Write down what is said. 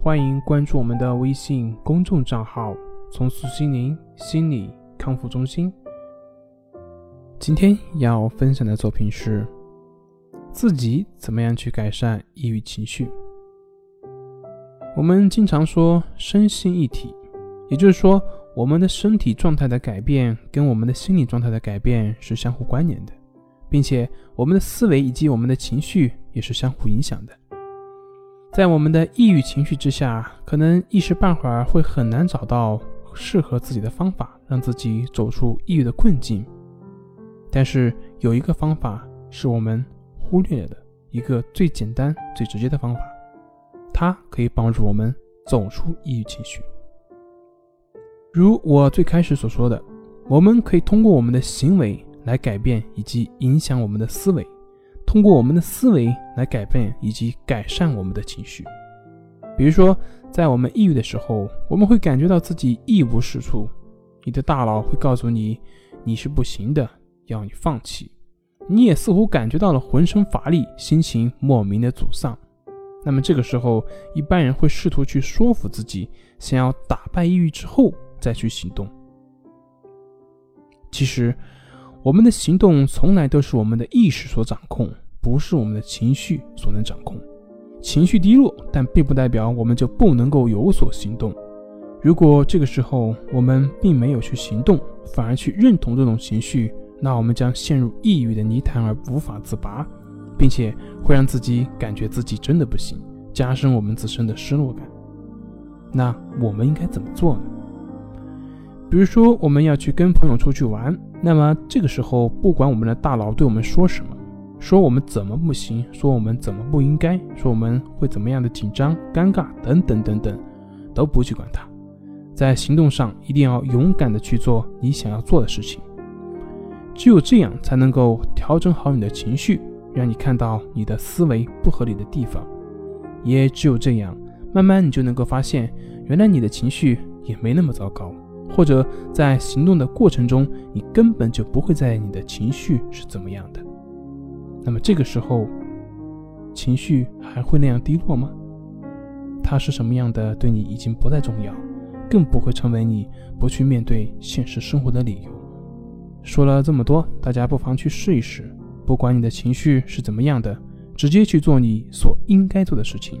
欢迎关注我们的微信公众账号“重塑心灵心理康复中心”。今天要分享的作品是：自己怎么样去改善抑郁情绪？我们经常说身心一体，也就是说，我们的身体状态的改变跟我们的心理状态的改变是相互关联的，并且我们的思维以及我们的情绪也是相互影响的。在我们的抑郁情绪之下，可能一时半会儿会很难找到适合自己的方法，让自己走出抑郁的困境。但是有一个方法是我们忽略了的，一个最简单、最直接的方法，它可以帮助我们走出抑郁情绪。如我最开始所说的，我们可以通过我们的行为来改变以及影响我们的思维。通过我们的思维来改变以及改善我们的情绪，比如说，在我们抑郁的时候，我们会感觉到自己一无是处，你的大脑会告诉你你是不行的，要你放弃。你也似乎感觉到了浑身乏力，心情莫名的沮丧。那么这个时候，一般人会试图去说服自己，想要打败抑郁之后再去行动。其实。我们的行动从来都是我们的意识所掌控，不是我们的情绪所能掌控。情绪低落，但并不代表我们就不能够有所行动。如果这个时候我们并没有去行动，反而去认同这种情绪，那我们将陷入抑郁的泥潭而无法自拔，并且会让自己感觉自己真的不行，加深我们自身的失落感。那我们应该怎么做呢？比如说，我们要去跟朋友出去玩，那么这个时候，不管我们的大脑对我们说什么，说我们怎么不行，说我们怎么不应该，说我们会怎么样的紧张、尴尬等等等等，都不去管它，在行动上一定要勇敢的去做你想要做的事情。只有这样，才能够调整好你的情绪，让你看到你的思维不合理的地方。也只有这样，慢慢你就能够发现，原来你的情绪也没那么糟糕。或者在行动的过程中，你根本就不会在意你的情绪是怎么样的。那么这个时候，情绪还会那样低落吗？它是什么样的，对你已经不再重要，更不会成为你不去面对现实生活的理由。说了这么多，大家不妨去试一试，不管你的情绪是怎么样的，直接去做你所应该做的事情。